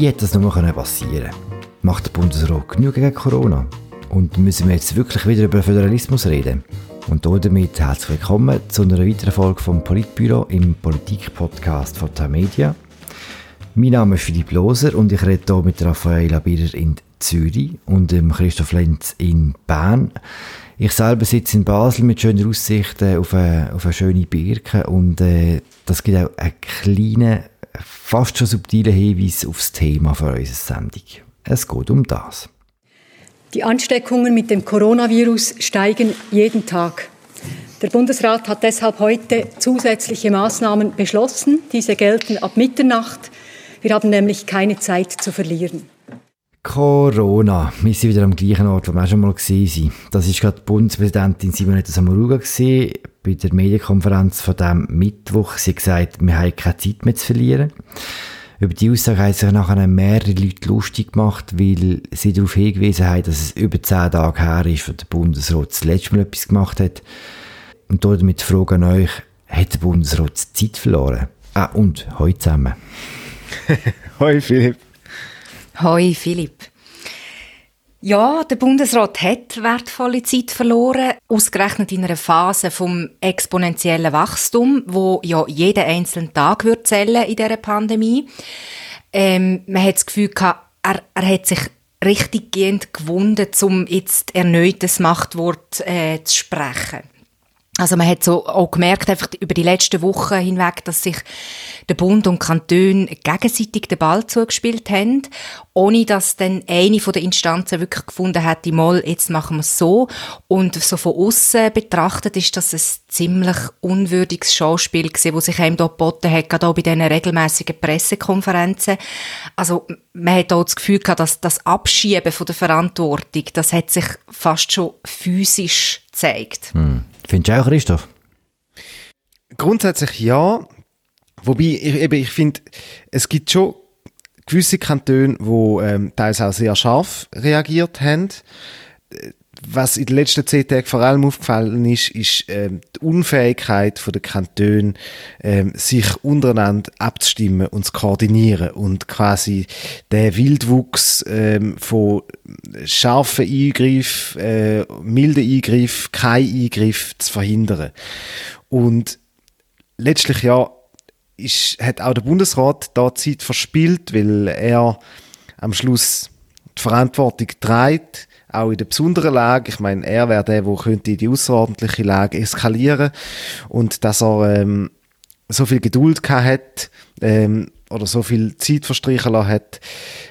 Wie hätte das nur passieren Macht der Bundesrat genug gegen Corona? Und müssen wir jetzt wirklich wieder über Föderalismus reden? Und damit herzlich willkommen zu einer weiteren Folge vom Politbüro im Politik-Podcast von Media. Mein Name ist Philipp Loser und ich rede hier mit Raffaella Bierer in Zürich und Christoph Lenz in Bern. Ich selber sitze in Basel mit schönen Aussichten auf eine, auf eine schöne Birke und äh, das gibt auch einen kleinen, fast schon subtilen Hinweis auf das Thema für unsere Sendung. Es geht um das. Die Ansteckungen mit dem Coronavirus steigen jeden Tag. Der Bundesrat hat deshalb heute zusätzliche Maßnahmen beschlossen. Diese gelten ab Mitternacht. Wir haben nämlich keine Zeit zu verlieren. Corona. Wir sind wieder am gleichen Ort, wo wir schon mal waren. Das war gerade Bundespräsidentin Simonetta Sommaruga bei der Medienkonferenz von diesem Mittwoch. Sie hat gesagt, wir haben keine Zeit mehr zu verlieren. Über die Aussage haben sich nachher mehrere Leute lustig gemacht, weil sie darauf hingewiesen haben, dass es über zehn Tage her ist, wo der Bundesrat das letzte Mal etwas gemacht hat. Und damit die Frage an euch, hat der Bundesrat Zeit verloren? Ah, und, heute zusammen. Hoi Philipp. Hoi Philipp. Ja, der Bundesrat hat wertvolle Zeit verloren, ausgerechnet in einer Phase vom exponentiellen Wachstum, wo ja jeden einzelnen Tag wird zählen in dieser Pandemie. Ähm, man hat das Gefühl gehabt, er, er hat sich richtig gehend gewunden, um jetzt erneut das Machtwort äh, zu sprechen. Also man hat so auch gemerkt, einfach über die letzten Wochen hinweg, dass sich der Bund und Kanton gegenseitig den Ball zugespielt haben, ohne dass dann eine von den Instanzen wirklich gefunden hat, mal, jetzt machen wir es so. Und so von außen betrachtet ist das ein ziemlich unwürdiges Schauspiel gewesen, das sich einem da geboten hat, gerade auch bei diesen regelmäßigen Pressekonferenzen. Also man hat auch das Gefühl gehabt, dass das Abschieben von der Verantwortung, das hat sich fast schon physisch gezeigt. Hm. Findest du auch, Christoph? Grundsätzlich ja. Wobei, ich, eben, ich finde, es gibt schon gewisse Kantone, die ähm, teils auch sehr scharf reagiert haben. Was in den letzten zehn Tagen vor allem aufgefallen ist, ist ähm, die Unfähigkeit der Kantone, ähm, sich untereinander abzustimmen und zu koordinieren und quasi den Wildwuchs ähm, von scharfen Eingriff, äh, milden Eingriff, kein Eingriff zu verhindern. Und letztlich ja, ist, hat auch der Bundesrat da Zeit verspielt, weil er am Schluss die Verantwortung trägt, auch in der besonderen Lage. Ich meine, er wäre der, der könnte die außerordentliche Lage eskalieren und dass er ähm, so viel Geduld gehabt hat ähm, oder so viel Zeit verstreichen lassen hat,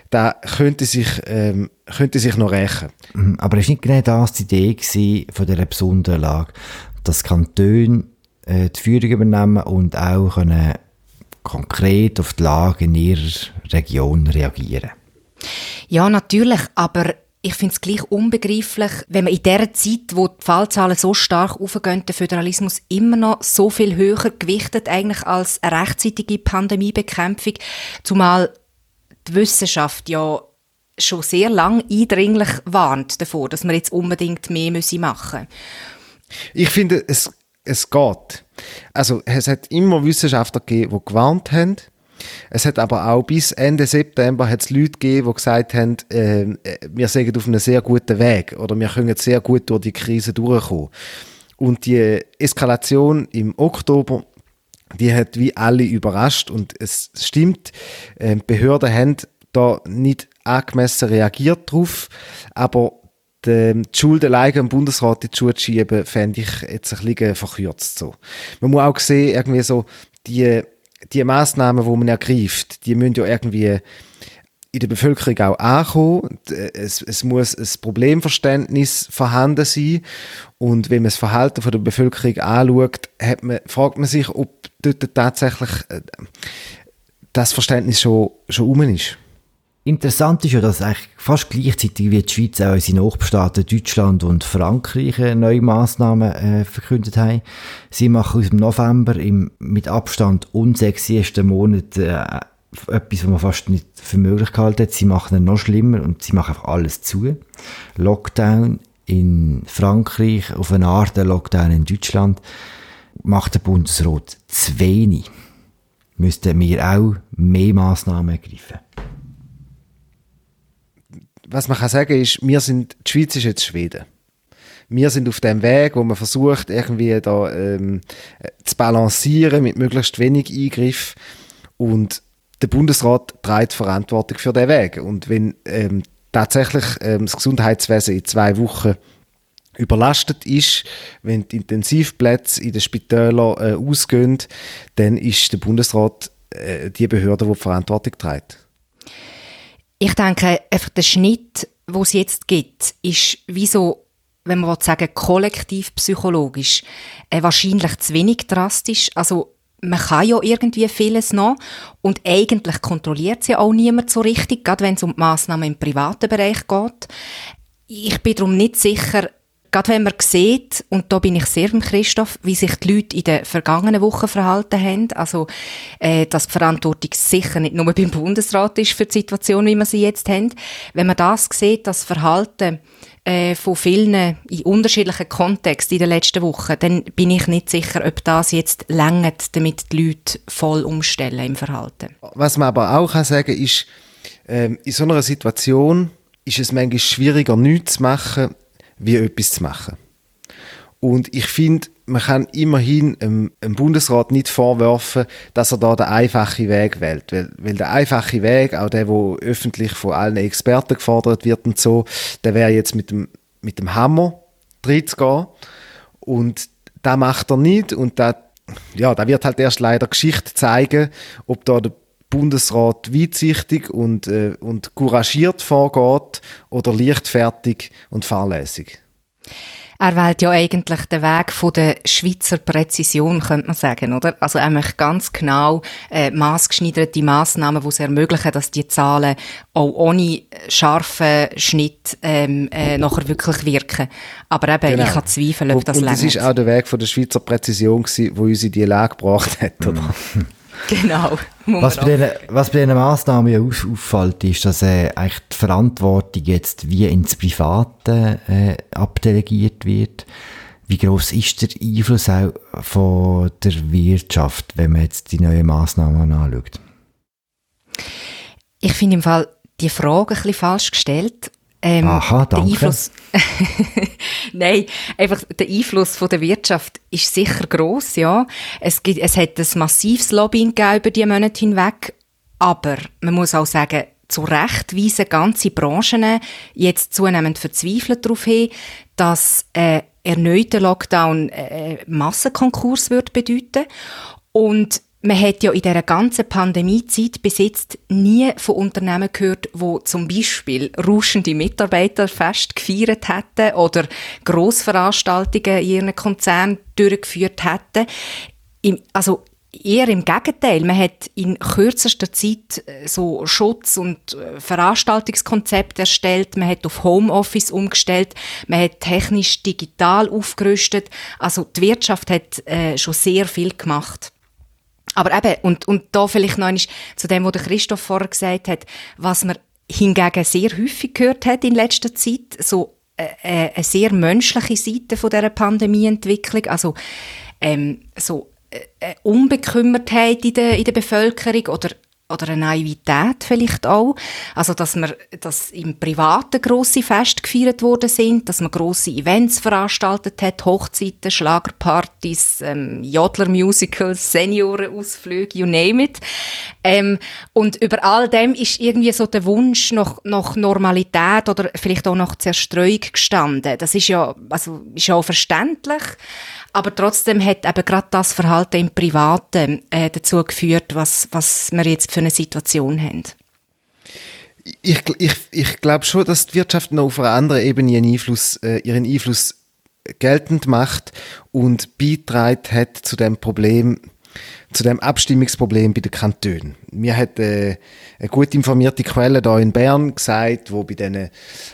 da könnte sich, ähm, könnte sich noch rächen. Mhm, aber ist nicht genau das die Idee von dieser besonderen Lage, dass Kantone äh, die Führung übernehmen und auch können konkret auf die Lage in ihrer Region reagieren? Ja, natürlich, aber ich finde es gleich unbegreiflich, wenn man in der Zeit, wo die Fallzahlen so stark aufgehen, den Föderalismus immer noch so viel höher gewichtet eigentlich als eine rechtzeitige Pandemiebekämpfung, zumal die Wissenschaft ja schon sehr lang eindringlich warnt davor, dass man jetzt unbedingt mehr machen müssen. Ich finde, es, es geht. Also es hat immer Wissenschaftler gegeben, die gewarnt haben. Es hat aber auch bis Ende September hat's Leute gegeben, die gesagt haben, äh, wir sind auf einem sehr guten Weg oder wir können sehr gut durch die Krise durchkommen. Und die Eskalation im Oktober, die hat wie alle überrascht und es stimmt, äh, Behörden haben da nicht angemessen reagiert drauf, aber die Schuld alleine im Bundesrat in die Schuhe zu schieben, fände ich jetzt ein bisschen verkürzt so. Man muss auch sehen, irgendwie so, die, die Massnahmen, die man ergreift, die müssen ja irgendwie in der Bevölkerung auch ankommen. Es, es muss ein Problemverständnis vorhanden sein. Und wenn man das Verhalten von der Bevölkerung anschaut, man, fragt man sich, ob dort tatsächlich äh, das Verständnis schon, schon um ist. Interessant ist ja, dass eigentlich fast gleichzeitig wie die Schweiz auch unsere Nachbarstaaten Deutschland und Frankreich neue Massnahmen äh, verkündet haben. Sie machen aus dem November im mit Abstand unsexiesten Monat äh, etwas, was man fast nicht für möglich gehalten hat. Sie machen es noch schlimmer und sie machen einfach alles zu. Lockdown in Frankreich, auf eine Art der Lockdown in Deutschland, macht der Bundesrat zu wenig. Müssten wir auch mehr Massnahmen ergreifen. Was man kann sagen ist, wir sind, die Schweiz ist jetzt Schweden. Wir sind auf dem Weg, wo man versucht, irgendwie da ähm, zu balancieren mit möglichst wenig Eingriff und der Bundesrat trägt Verantwortung für den Weg. Und wenn ähm, tatsächlich ähm, das Gesundheitswesen in zwei Wochen überlastet ist, wenn die Intensivplätze in den Spitälern äh, ausgehen, dann ist der Bundesrat äh, die Behörde, die, die Verantwortung trägt. Ich denke, einfach der Schnitt, wo es jetzt gibt, ist wie so, wenn man sagen kollektiv psychologisch, äh, wahrscheinlich zu wenig drastisch. Also man kann ja irgendwie vieles noch und eigentlich kontrolliert sie ja auch niemand so richtig, gerade wenn es um die Massnahmen im privaten Bereich geht. Ich bin darum nicht sicher, gerade wenn man sieht, und da bin ich sehr mit Christoph, wie sich die Leute in den vergangenen Wochen verhalten haben, also äh, dass die Verantwortung sicher nicht nur beim Bundesrat ist für die Situation, wie wir sie jetzt haben, wenn man das sieht, das Verhalten äh, von vielen in unterschiedlichen Kontexten in den letzten Wochen, dann bin ich nicht sicher, ob das jetzt längert, damit die Leute voll umstellen im Verhalten. Was man aber auch kann sagen ist, ähm, in so einer Situation ist es manchmal schwieriger, nichts zu machen, wie etwas zu machen. Und ich finde, man kann immerhin dem, Bundesrat nicht vorwerfen, dass er da den einfachen Weg wählt. Weil, weil der einfache Weg, auch der, wo öffentlich von allen Experten gefordert wird und so, der wäre jetzt mit dem, mit dem Hammer drin zu gehen. Und da macht er nicht und da, ja, wird halt erst leider Geschichte zeigen, ob da der Bundesrat weitsichtig und, äh, und couragiert vorgeht oder leichtfertig und fahrlässig. Er wählt ja eigentlich den Weg von der Schweizer Präzision, könnte man sagen, oder? Also eigentlich ganz genau äh, maßgeschneiderte Massnahmen, die es ermöglichen, dass die Zahlen auch ohne scharfen Schnitt ähm, äh, nachher wirklich wirken. Aber eben, genau. ich habe Zweifel, ob das Und das ist auch der Weg von der Schweizer Präzision gewesen, wo uns in die Lage gebracht hat, oder? Genau. Was bei, diesen, was bei diesen Massnahmen ja auffällt, ist, dass äh, eigentlich die Verantwortung jetzt wie ins Private äh, abdelegiert wird. Wie groß ist der Einfluss auch von der Wirtschaft, wenn man jetzt die neuen Massnahmen anschaut? Ich finde im Fall die Frage ein bisschen falsch gestellt. Ähm, Aha, danke. Der Einfluss, Nein, einfach der Einfluss von der Wirtschaft ist sicher groß, ja. Es gibt, es hat ein massives Lobbying über die Monate hinweg, aber man muss auch sagen, zu Recht weisen ganze Branchen jetzt zunehmend verzweifelt darauf hin, dass äh, erneuter Lockdown äh, Massenkonkurs wird bedeuten und man hat ja in dieser ganzen Pandemiezeit bis jetzt nie von Unternehmen gehört, wo zum Beispiel rauschende Mitarbeiterfest gefeiert hätten oder Grossveranstaltungen in ihren Konzernen durchgeführt hätten. also eher im Gegenteil. Man hat in kürzester Zeit äh, so Schutz- und äh, Veranstaltungskonzepte erstellt. Man hat auf Homeoffice umgestellt. Man hat technisch digital aufgerüstet. Also die Wirtschaft hat äh, schon sehr viel gemacht. Aber eben, und, und da vielleicht noch einmal zu dem, was der Christoph vorher gesagt hat, was man hingegen sehr häufig gehört hat in letzter Zeit, so äh, äh eine sehr menschliche Seite von dieser Pandemieentwicklung, also ähm, so äh, Unbekümmertheit in der, in der Bevölkerung oder oder eine Naivität vielleicht auch. Also, dass man, dass im Privaten grosse Feste gefeiert worden sind, dass man grosse Events veranstaltet hat, Hochzeiten, Schlagerpartys, ähm, Jodler-Musicals, Seniorenausflüge, you name it. Ähm, und über all dem ist irgendwie so der Wunsch nach, nach Normalität oder vielleicht auch nach Zerstreuung gestanden. Das ist ja, also, ist ja auch verständlich. Aber trotzdem hat eben gerade das Verhalten im Privaten äh, dazu geführt, was, was wir jetzt für eine Situation haben. Ich, ich, ich glaube schon, dass die Wirtschaft noch auf einer anderen Ebene ihren Einfluss, äh, ihren Einfluss geltend macht und beiträgt hat zu dem Problem, zu dem Abstimmungsproblem bei den Kantonen. Mir hat äh, eine gut informierte Quelle da in Bern gesagt, wo bei diesen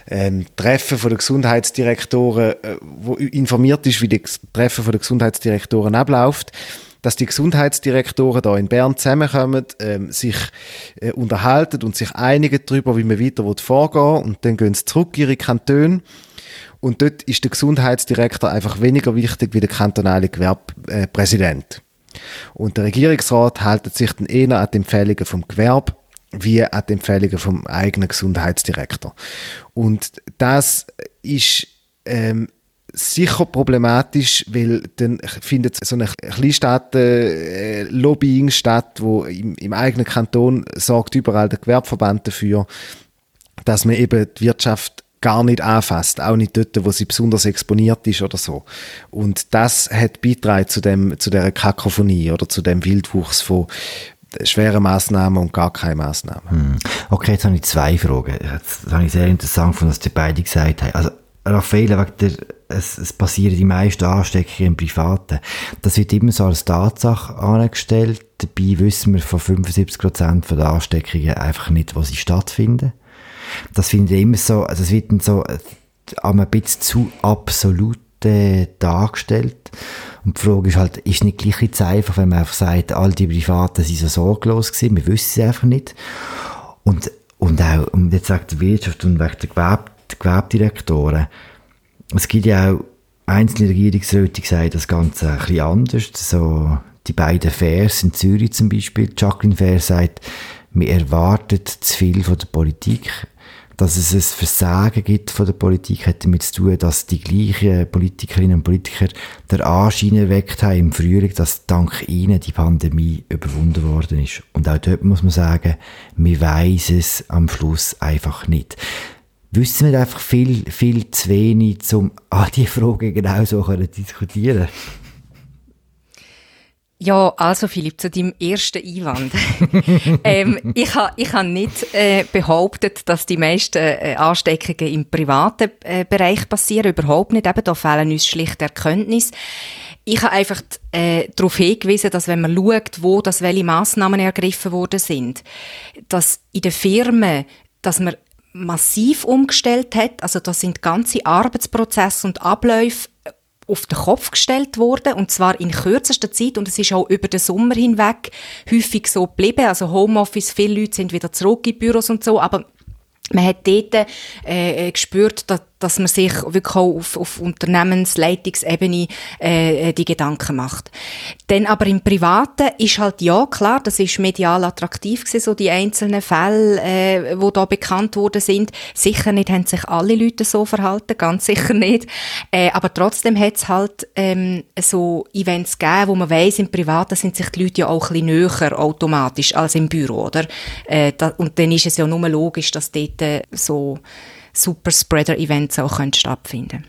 ähm, Treffen von der Gesundheitsdirektoren, äh, wo informiert ist, wie die Treffen von der Gesundheitsdirektoren abläuft, dass die Gesundheitsdirektoren da in Bern zusammenkommen, ähm, sich äh, unterhalten und sich einigen darüber, wie man weiter vorgehen und dann gehen sie zurück in ihre Kantone und dort ist der Gesundheitsdirektor einfach weniger wichtig wie der kantonale Gewerbepräsident. Und der Regierungsrat hält sich dann eher an die Empfehlungen vom Gewerbe wie an die Empfehlungen vom eigenen Gesundheitsdirektor. Und das ist ähm, sicher problematisch, weil dann findet so eine Kleinstaaten-Lobbying statt, wo im, im, eigenen Kanton sorgt überall der Gewerbeverband dafür, dass man eben die Wirtschaft gar nicht anfasst, auch nicht dort, wo sie besonders exponiert ist oder so. Und das hat beitragen zu dem, zu der Kakophonie oder zu dem Wildwuchs von schweren Maßnahmen und gar keine Maßnahmen. Hm. Okay, jetzt habe ich zwei Fragen. Das habe ich sehr interessant von was die beide gesagt haben. Also Raffaele, es, es passieren die meisten Ansteckungen im Privaten. Das wird immer so als Tatsache angestellt. Dabei wissen wir von 75% der Ansteckungen einfach nicht, wo sie stattfinden. Das finde ich immer so, also es wird dann so äh, ein bisschen zu absolut äh, dargestellt. Und die Frage ist halt, ist nicht gleich jetzt einfach, wenn man einfach sagt, all die Privaten sind so sorglos gewesen, wir wissen es einfach nicht. Und, und auch, und jetzt sagt die Wirtschaft und wegen der Gewerbedirektoren. Es gibt ja auch einzelne Regierungsräte, die sagen das Ganze ein bisschen anders. So, die beiden Fairs in Zürich zum Beispiel. Jacqueline Fair sagt, wir erwartet zu viel von der Politik. Dass es ein Versagen gibt von der Politik, hat damit zu tun, dass die gleichen Politikerinnen und Politiker der Anschein erweckt haben im Frühling, dass dank ihnen die Pandemie überwunden worden ist. Und auch dort muss man sagen, wir weiss es am Schluss einfach nicht wissen wir einfach viel, viel zu wenig, um an diese Frage genau so diskutieren. Ja, also Philipp, zu deinem ersten Einwand. ähm, ich habe ich ha nicht äh, behauptet, dass die meisten äh, Ansteckungen im privaten äh, Bereich passieren. Überhaupt nicht. Eben, da fehlen uns schlicht Erkenntnisse. Ich habe einfach äh, darauf hingewiesen, dass wenn man schaut, wo das welche Massnahmen ergriffen worden sind, dass in den Firmen, dass man massiv umgestellt hat. Also da sind ganze Arbeitsprozesse und Abläufe auf den Kopf gestellt worden und zwar in kürzester Zeit und es ist auch über den Sommer hinweg häufig so geblieben. Also Homeoffice, viele Leute sind wieder zurück in Büros und so, aber man hat dort äh, gespürt, dass dass man sich wirklich auch auf, auf Unternehmensleitungsebene äh, die Gedanken macht. Dann aber im Privaten ist halt ja klar, das ist medial attraktiv gewesen, so die einzelnen Fälle, äh, wo da bekannt worden sind. Sicher nicht haben sich alle Leute so verhalten, ganz sicher nicht. Äh, aber trotzdem hat es halt ähm, so Events gegeben, wo man weiß, im Privaten sind sich die Leute ja auch ein bisschen näher automatisch als im Büro, oder? Äh, da, und dann ist es ja nur logisch, dass dort äh, so Superspreader-Events auch stattfinden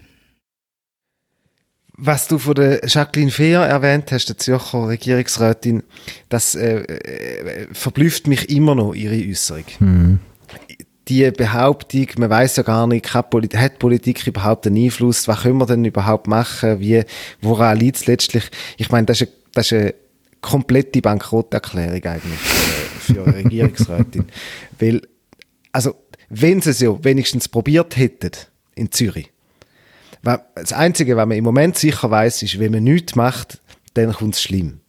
was du von der Jacqueline Fehr erwähnt hast, der Zürcher Regierungsrätin, das äh, äh, verblüfft mich immer noch, ihre Äußerung. Mhm. Die Behauptung, man weiß ja gar nicht, hat Politik, hat Politik überhaupt einen Einfluss, was können wir denn überhaupt machen, wie, woran liegt es letztlich? Ich meine, das ist, eine, das ist eine komplette Bankrotterklärung eigentlich für, für eine Regierungsrätin. Weil, also, wenn sie es ja wenigstens probiert hätten in Zürich. Das Einzige, was man im Moment sicher weiß, ist, wenn man nichts macht, dann kommt es schlimm.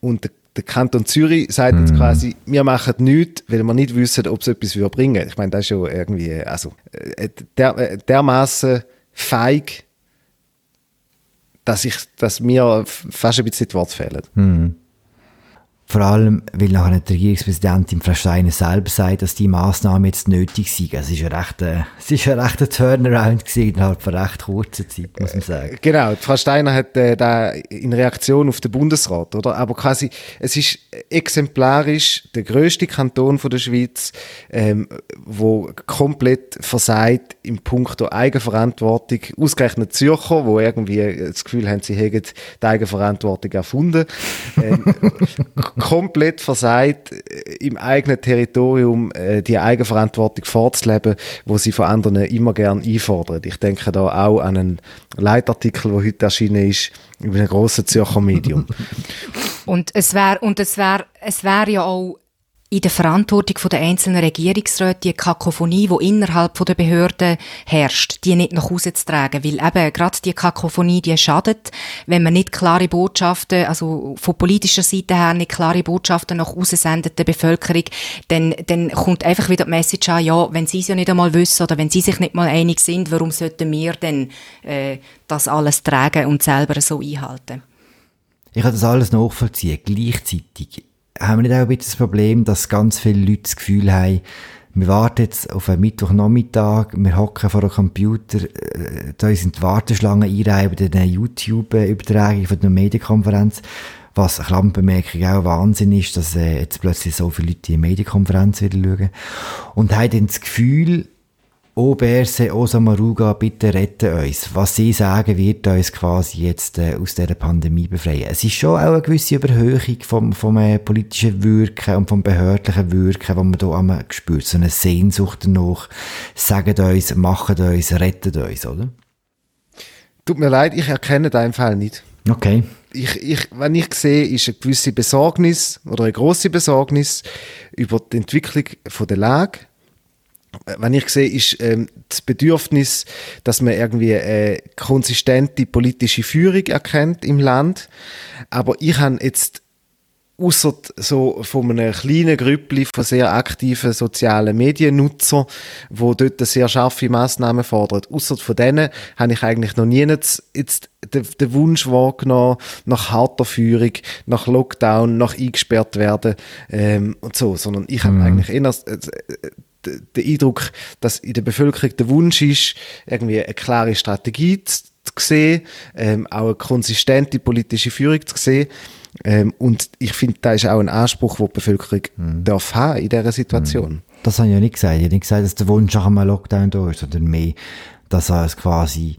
Und der, Kanton Zürich sagt jetzt mm. quasi, wir machen nichts, weil wir nicht wissen, ob es etwas bringen würde. Ich meine, das ist ja irgendwie, also, äh, der, äh, dermaßen feig, dass, ich, dass mir fast ein bisschen die Worte fehlen. Mm. Vor allem, weil nachher die Regierungspräsidentin Frau Steiner selber sagt, dass die Massnahmen jetzt nötig sind. Also es ist ein rechter, es ist ein rechter Turnaround gewesen, innerhalb von recht kurzer Zeit, muss man sagen. Genau, Frau Steiner hat äh, da in Reaktion auf den Bundesrat, oder? Aber quasi, es ist exemplarisch der größte Kanton von der Schweiz, ähm, wo komplett versagt im Punkt der Eigenverantwortung, ausgerechnet Zürcher, wo irgendwie das Gefühl haben, sie hätten die Eigenverantwortung erfunden. Ähm, komplett versagt, äh, im eigenen Territorium äh, die Eigenverantwortung vorzuleben, wo sie von anderen immer gern einfordern. Ich denke da auch an einen Leitartikel, der heute erschienen ist, über ein grosses Zürcher Medium. und es wäre und es wäre es wäre ja auch in der Verantwortung der einzelnen Regierungsräte die Kakophonie, die innerhalb der Behörden herrscht, die nicht nach Hause zu tragen. Weil eben gerade die Kakophonie, die schadet, wenn man nicht klare Botschaften, also von politischer Seite her nicht klare Botschaften nach Hause sendet der Bevölkerung, dann, dann kommt einfach wieder die Message an, ja, wenn sie es ja nicht einmal wissen oder wenn sie sich nicht mal einig sind, warum sollten wir denn äh, das alles tragen und selber so einhalten? Ich kann das alles nachvollziehen. Gleichzeitig haben wir nicht auch ein bisschen das Problem, dass ganz viele Leute das Gefühl haben, wir warten jetzt auf einen Mittwochnachmittag, wir hocken vor einem Computer, äh, da sind die Warteschlangen einreihen bei der YouTube-Übertragung von der Medienkonferenz. Was, eine Klammerbemerkung, auch Wahnsinn ist, dass äh, jetzt plötzlich so viele Leute die Medienkonferenz wieder schauen. Und haben dann das Gefühl, O Berse, O Samaruga, bitte rette uns. Was sie sagen, wird uns quasi jetzt äh, aus dieser Pandemie befreien. Es ist schon auch eine gewisse Überhöhung vom, vom äh, politischen Wirken und vom behördlichen Wirken, was man hier einmal spürt. So eine Sehnsucht danach. Sagt uns, macht uns, rettet uns, oder? Tut mir leid, ich erkenne deinen Fall nicht. Okay. Ich, ich, wenn ich sehe, ist eine gewisse Besorgnis oder eine große Besorgnis über die Entwicklung von der Lage wenn ich sehe, ist ähm, das Bedürfnis, dass man irgendwie eine konsistente politische Führung erkennt im Land. Aber ich habe jetzt außer so von einem kleinen Grüppli von sehr aktiven sozialen Mediennutzer, wo dort sehr scharfe Massnahmen fordern. Außer von denen habe ich eigentlich noch nie jetzt, jetzt den, den Wunsch wahrgenommen nach harter Führung, nach Lockdown, nach eingesperrt werden ähm, und so, sondern ich habe mhm. eigentlich eher äh, der Eindruck, dass in der Bevölkerung der Wunsch ist, irgendwie eine klare Strategie zu, sehen, ähm, auch eine konsistente politische Führung zu sehen. Ähm, und ich finde, da ist auch ein Anspruch, den die Bevölkerung mhm. darf haben in dieser Situation. Mhm. Das habe ich ja nicht gesagt. Ich habe nicht gesagt, dass der Wunsch nach einem Lockdown da ist, sondern mehr, dass es quasi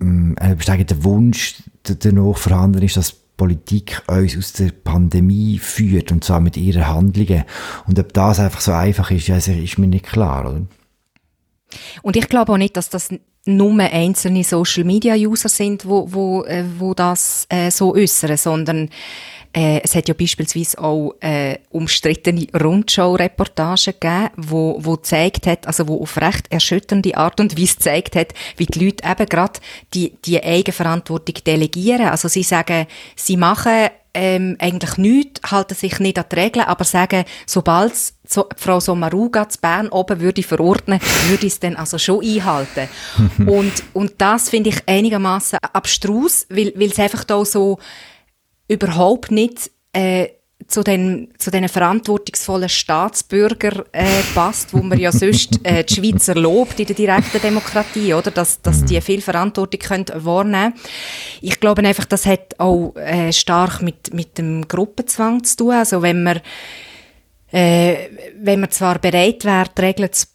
ähm, ein besteigender Wunsch danach vorhanden ist, dass Politik uns aus der Pandemie führt, und zwar mit ihren Handlungen. Und ob das einfach so einfach ist, ist mir nicht klar, oder? Und ich glaube auch nicht, dass das nur einzelne Social Media User sind, wo, wo, äh, wo das äh, so äußern, sondern äh, es hat ja beispielsweise auch äh, umstrittene Rundschau-Reportagen gegeben, wo, wo zeigt hat, also wo auf recht erschütternde Art und Weise zeigt hat, wie die Leute eben gerade die, die Eigenverantwortung delegieren. Also sie sagen, sie machen ähm, eigentlich nichts, halten sich nicht an die Regeln, aber sagen, sobald so, Frau Sommaruga zu Bern oben würde verordnen, würde ich es dann also schon einhalten. und, und das finde ich einigermaßen abstrus, weil, weil es einfach da so überhaupt nicht äh, zu den zu den verantwortungsvollen Staatsbürger äh, passt, wo man ja sonst äh, die Schweizer lobt in der direkten Demokratie, oder, dass dass die viel Verantwortung können wahrnehmen. Ich glaube einfach, das hat auch äh, stark mit mit dem Gruppenzwang zu tun. Also wenn man äh, wenn man zwar bereit wäre, die Regeln zu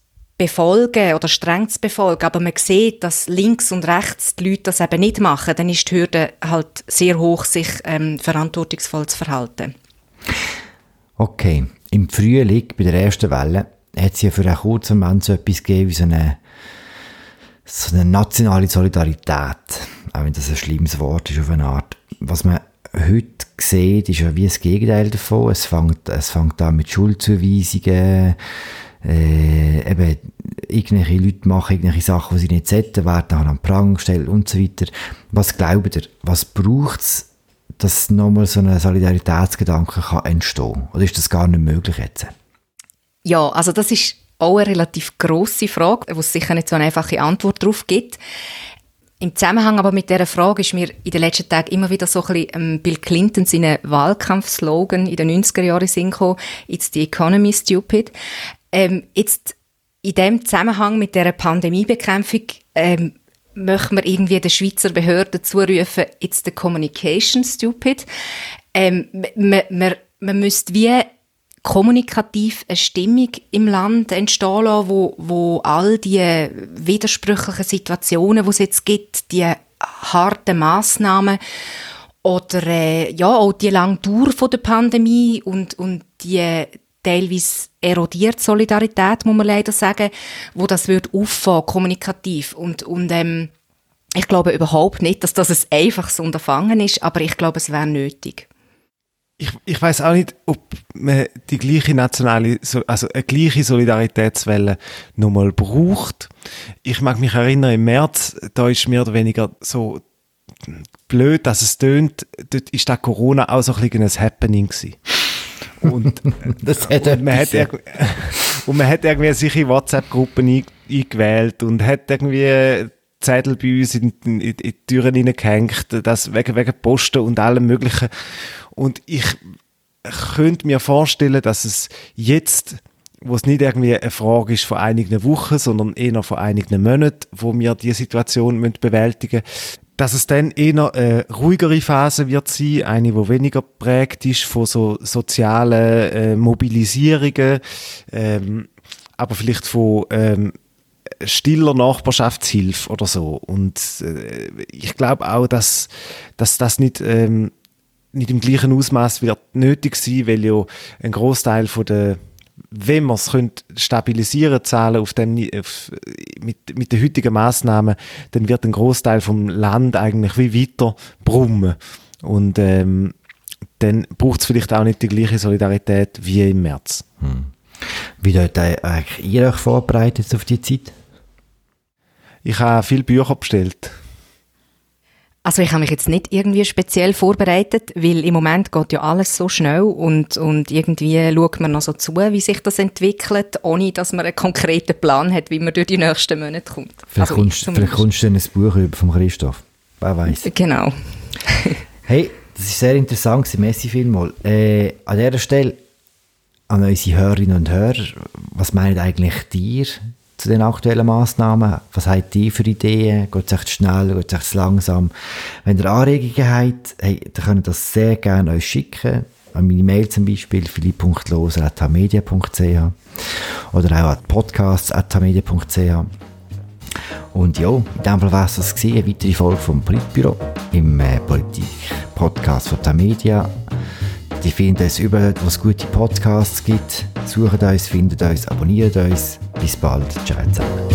befolgen oder streng zu befolgen, aber man sieht, dass links und rechts die Leute das eben nicht machen, dann ist die Hürde halt sehr hoch, sich ähm, verantwortungsvoll zu verhalten. Okay, im Frühling, bei der ersten Welle, hat es ja für einen kurzen Moment so etwas gegeben wie so eine, so eine nationale Solidarität, auch wenn das ein schlimmes Wort ist auf eine Art. Was man heute sieht, ist ja wie das Gegenteil davon. Es fängt, es fängt an mit Schuldzuweisungen, äh, eben irgendwelche Leute machen irgendwelche Sachen, die sie nicht sollten, werden dann am Prang gestellt und so weiter. Was glaubt ihr, was braucht es, dass nochmal so ein Solidaritätsgedanke kann entstehen Oder ist das gar nicht möglich jetzt? Ja, also das ist auch eine relativ grosse Frage, wo es sicher nicht so eine einfache Antwort darauf gibt. Im Zusammenhang aber mit dieser Frage ist mir in den letzten Tagen immer wieder so ein bisschen ähm, Bill Clinton seinen Wahlkampfslogan in den 90er Jahren Sinn «It's the economy, stupid». Ähm, jetzt in dem Zusammenhang mit der Pandemiebekämpfung ähm, möchten wir irgendwie den Schweizer Behörden zurufen, it's the communication stupid. Ähm, man, man, man müsste wie kommunikativ eine Stimmung im Land entstehen lassen, wo, wo all die widersprüchlichen Situationen, die es jetzt gibt, die harten Massnahmen oder äh, ja auch die lange Dauer der Pandemie und und die teilweise erodiert Solidarität, muss man leider sagen, wo das wird auffangen, kommunikativ. Und, und ähm, ich glaube überhaupt nicht, dass das ein einfaches Unterfangen ist, aber ich glaube, es wäre nötig. Ich, ich weiß auch nicht, ob man die gleiche nationale, also eine gleiche Solidaritätswelle nochmal braucht. Ich mag mich erinnern, im März, da ist mehr oder weniger so blöd, dass es tönt, dort ist da Corona auch so ein bisschen ein Happening gewesen. Und, das hat und, man hat und man hat irgendwie sich in WhatsApp-Gruppen eingewählt und hat irgendwie Zettel bei uns in, in, in die Türen hineingehängt, das wegen, wegen Posten und allem Möglichen. Und ich könnte mir vorstellen, dass es jetzt wo es nicht irgendwie eine Frage ist von einigen Wochen, sondern eher von einigen Monaten, wo wir die Situation müssen bewältigen dass es dann eher eine ruhigere Phase wird sein, eine, wo weniger prägt ist von so sozialen äh, Mobilisierungen, ähm, aber vielleicht von ähm, stiller Nachbarschaftshilfe oder so. Und äh, ich glaube auch, dass, dass das nicht, ähm, nicht im gleichen Ausmaß wird nötig sein, weil ja ein Großteil von der wenn wir es stabilisieren zahlen auf dem, auf, mit, mit den heutigen Maßnahmen, dann wird ein Großteil vom Land eigentlich wie weiter brummen. Und ähm, dann braucht es vielleicht auch nicht die gleiche Solidarität wie im März. Hm. Wie habt ihr euch vorbereitet auf die Zeit? Ich habe viele Bücher bestellt. Also ich habe mich jetzt nicht irgendwie speziell vorbereitet, weil im Moment geht ja alles so schnell und, und irgendwie schaut man noch so zu, wie sich das entwickelt, ohne dass man einen konkreten Plan hat, wie man durch die nächsten Monate kommt. Vielleicht, also kommst, vielleicht kommst du ein Buch über von Christoph. Wer weiß. Genau. hey, das ist sehr interessant, Messi vielmal. Äh, an dieser Stelle an unsere Hörerinnen und Hörer, was meint eigentlich dir zu den aktuellen Massnahmen? Was habt ihr für Ideen? Geht es echt schnell? Geht es echt langsam? Wenn ihr Anregungen habt, hey, dann könnt ihr das sehr gerne uns schicken. An meine Mail zum Beispiel, philipp.loser.media.ch oder auch an podcasts.media.ch und ja, in diesem Fall war es das gewesen, eine weitere Folge vom Politbüro im äh, Politik-Podcast von Tamedia. Die finden uns überall, wo es gute Podcasts gibt. Sucht uns, findet uns, abonniert uns. Bis bald. Ciao zusammen.